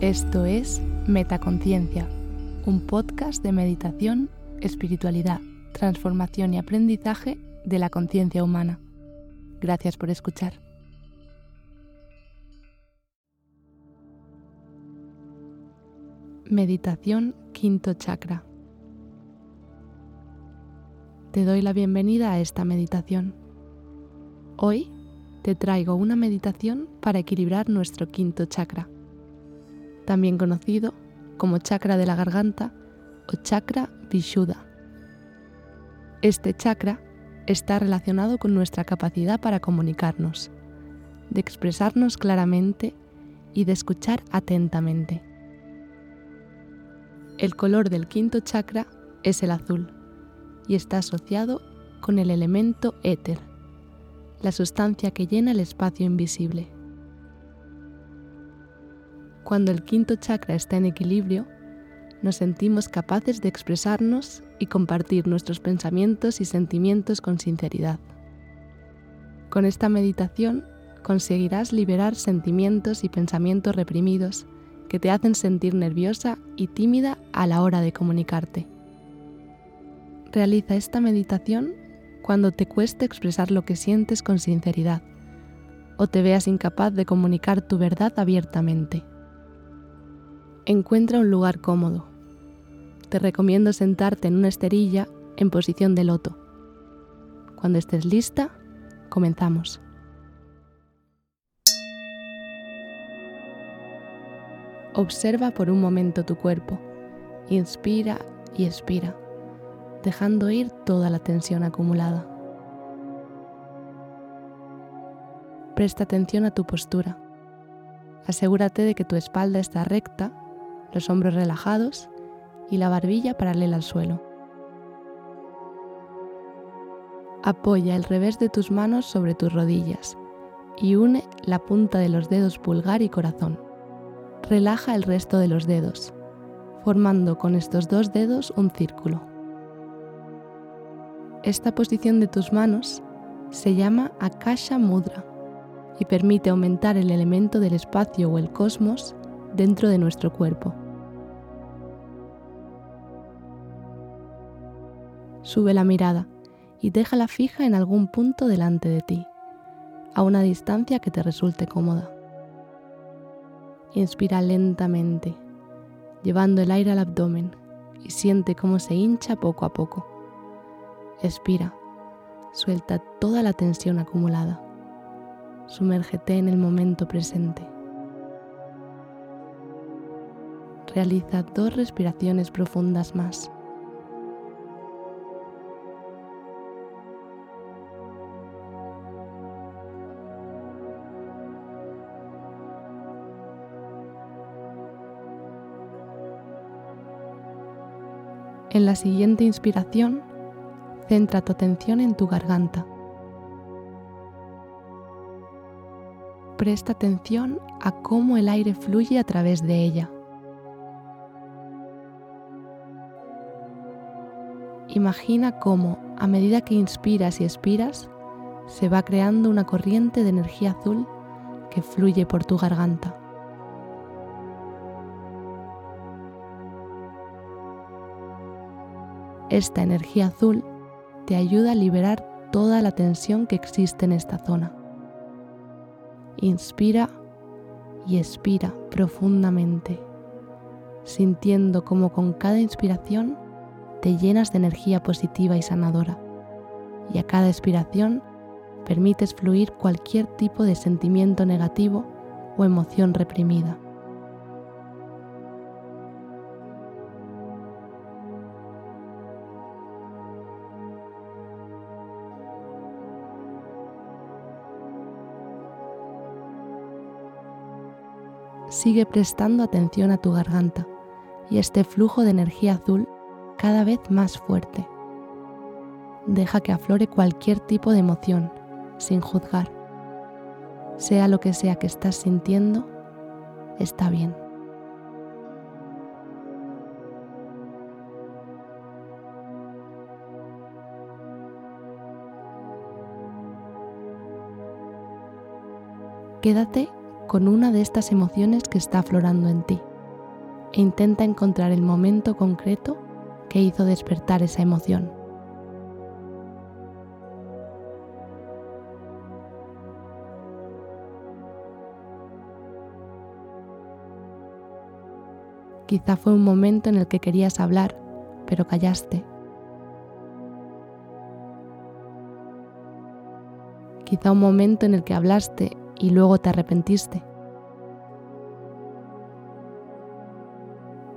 Esto es Metaconciencia, un podcast de meditación, espiritualidad, transformación y aprendizaje de la conciencia humana. Gracias por escuchar. Meditación Quinto Chakra. Te doy la bienvenida a esta meditación. Hoy te traigo una meditación para equilibrar nuestro quinto chakra también conocido como chakra de la garganta o chakra vishuddha. Este chakra está relacionado con nuestra capacidad para comunicarnos, de expresarnos claramente y de escuchar atentamente. El color del quinto chakra es el azul y está asociado con el elemento éter, la sustancia que llena el espacio invisible. Cuando el quinto chakra está en equilibrio, nos sentimos capaces de expresarnos y compartir nuestros pensamientos y sentimientos con sinceridad. Con esta meditación conseguirás liberar sentimientos y pensamientos reprimidos que te hacen sentir nerviosa y tímida a la hora de comunicarte. Realiza esta meditación cuando te cueste expresar lo que sientes con sinceridad o te veas incapaz de comunicar tu verdad abiertamente. Encuentra un lugar cómodo. Te recomiendo sentarte en una esterilla en posición de loto. Cuando estés lista, comenzamos. Observa por un momento tu cuerpo. Inspira y expira, dejando ir toda la tensión acumulada. Presta atención a tu postura. Asegúrate de que tu espalda está recta los hombros relajados y la barbilla paralela al suelo. Apoya el revés de tus manos sobre tus rodillas y une la punta de los dedos pulgar y corazón. Relaja el resto de los dedos, formando con estos dos dedos un círculo. Esta posición de tus manos se llama Akasha Mudra y permite aumentar el elemento del espacio o el cosmos dentro de nuestro cuerpo. Sube la mirada y déjala fija en algún punto delante de ti, a una distancia que te resulte cómoda. Inspira lentamente, llevando el aire al abdomen y siente cómo se hincha poco a poco. Expira, suelta toda la tensión acumulada. Sumérgete en el momento presente. Realiza dos respiraciones profundas más. En la siguiente inspiración, centra tu atención en tu garganta. Presta atención a cómo el aire fluye a través de ella. Imagina cómo, a medida que inspiras y expiras, se va creando una corriente de energía azul que fluye por tu garganta. Esta energía azul te ayuda a liberar toda la tensión que existe en esta zona. Inspira y expira profundamente, sintiendo como con cada inspiración te llenas de energía positiva y sanadora. Y a cada expiración permites fluir cualquier tipo de sentimiento negativo o emoción reprimida. sigue prestando atención a tu garganta y este flujo de energía azul cada vez más fuerte. Deja que aflore cualquier tipo de emoción, sin juzgar. Sea lo que sea que estás sintiendo, está bien. Quédate con una de estas emociones que está aflorando en ti. e intenta encontrar el momento concreto que hizo despertar esa emoción. Quizá fue un momento en el que querías hablar, pero callaste. Quizá un momento en el que hablaste y luego te arrepentiste.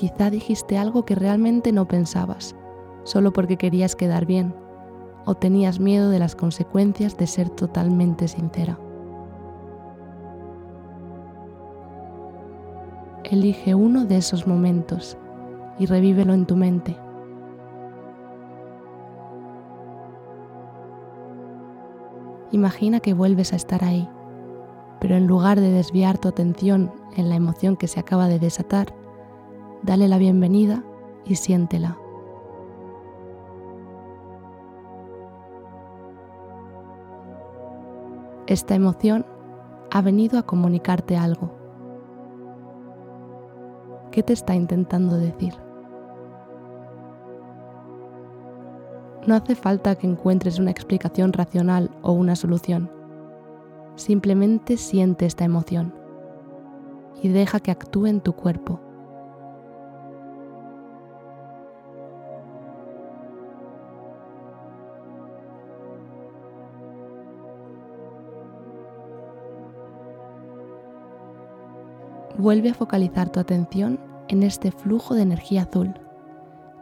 Quizá dijiste algo que realmente no pensabas, solo porque querías quedar bien o tenías miedo de las consecuencias de ser totalmente sincera. Elige uno de esos momentos y revívelo en tu mente. Imagina que vuelves a estar ahí, pero en lugar de desviar tu atención en la emoción que se acaba de desatar, dale la bienvenida y siéntela. Esta emoción ha venido a comunicarte algo. ¿Qué te está intentando decir? No hace falta que encuentres una explicación racional o una solución. Simplemente siente esta emoción y deja que actúe en tu cuerpo. Vuelve a focalizar tu atención en este flujo de energía azul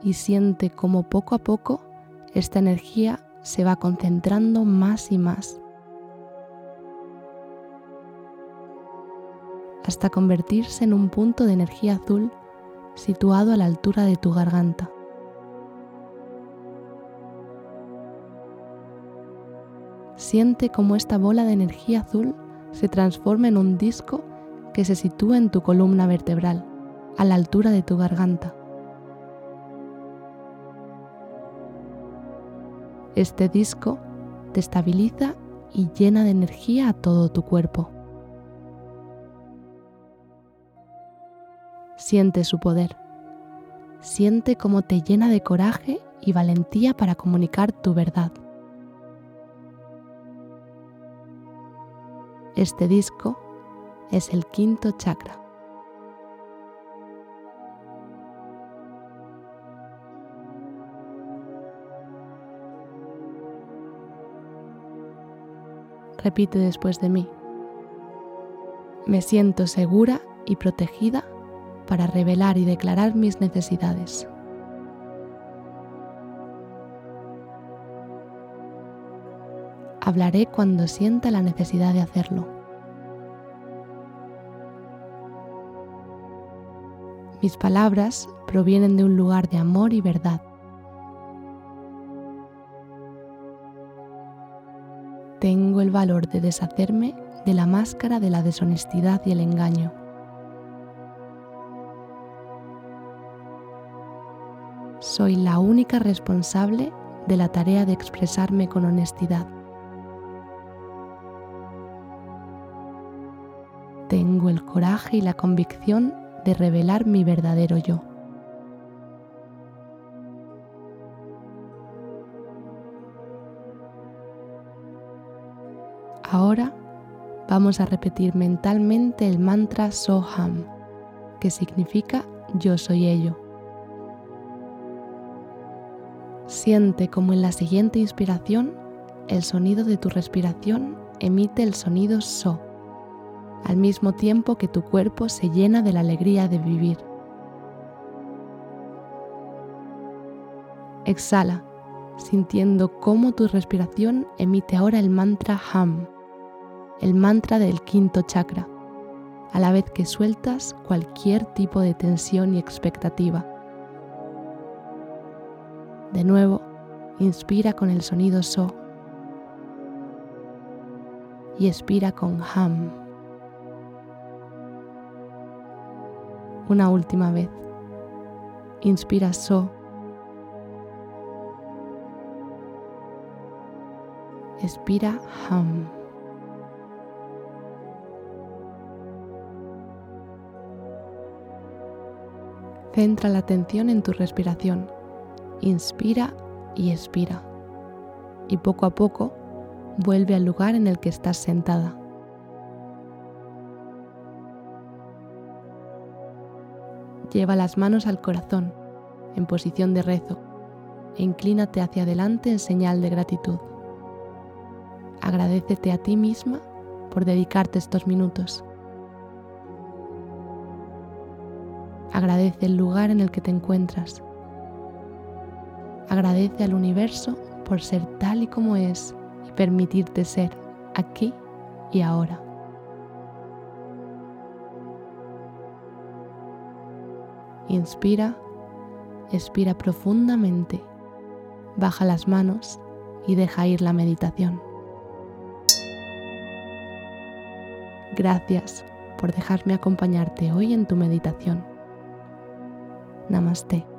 y siente cómo poco a poco esta energía se va concentrando más y más hasta convertirse en un punto de energía azul situado a la altura de tu garganta. Siente cómo esta bola de energía azul se transforma en un disco que se sitúa en tu columna vertebral, a la altura de tu garganta. Este disco te estabiliza y llena de energía a todo tu cuerpo. Siente su poder. Siente cómo te llena de coraje y valentía para comunicar tu verdad. Este disco es el quinto chakra. Repite después de mí. Me siento segura y protegida para revelar y declarar mis necesidades. Hablaré cuando sienta la necesidad de hacerlo. Mis palabras provienen de un lugar de amor y verdad. Tengo el valor de deshacerme de la máscara de la deshonestidad y el engaño. Soy la única responsable de la tarea de expresarme con honestidad. Tengo el coraje y la convicción de revelar mi verdadero yo. Ahora vamos a repetir mentalmente el mantra Soham, que significa yo soy ello. Siente como en la siguiente inspiración el sonido de tu respiración emite el sonido So al mismo tiempo que tu cuerpo se llena de la alegría de vivir. Exhala, sintiendo cómo tu respiración emite ahora el mantra Ham, el mantra del quinto chakra, a la vez que sueltas cualquier tipo de tensión y expectativa. De nuevo, inspira con el sonido So y expira con Ham. Una última vez. Inspira So. Expira Ham. Centra la atención en tu respiración. Inspira y expira. Y poco a poco vuelve al lugar en el que estás sentada. Lleva las manos al corazón, en posición de rezo, e inclínate hacia adelante en señal de gratitud. Agradecete a ti misma por dedicarte estos minutos. Agradece el lugar en el que te encuentras. Agradece al universo por ser tal y como es y permitirte ser aquí y ahora. Inspira, expira profundamente, baja las manos y deja ir la meditación. Gracias por dejarme acompañarte hoy en tu meditación. Namaste.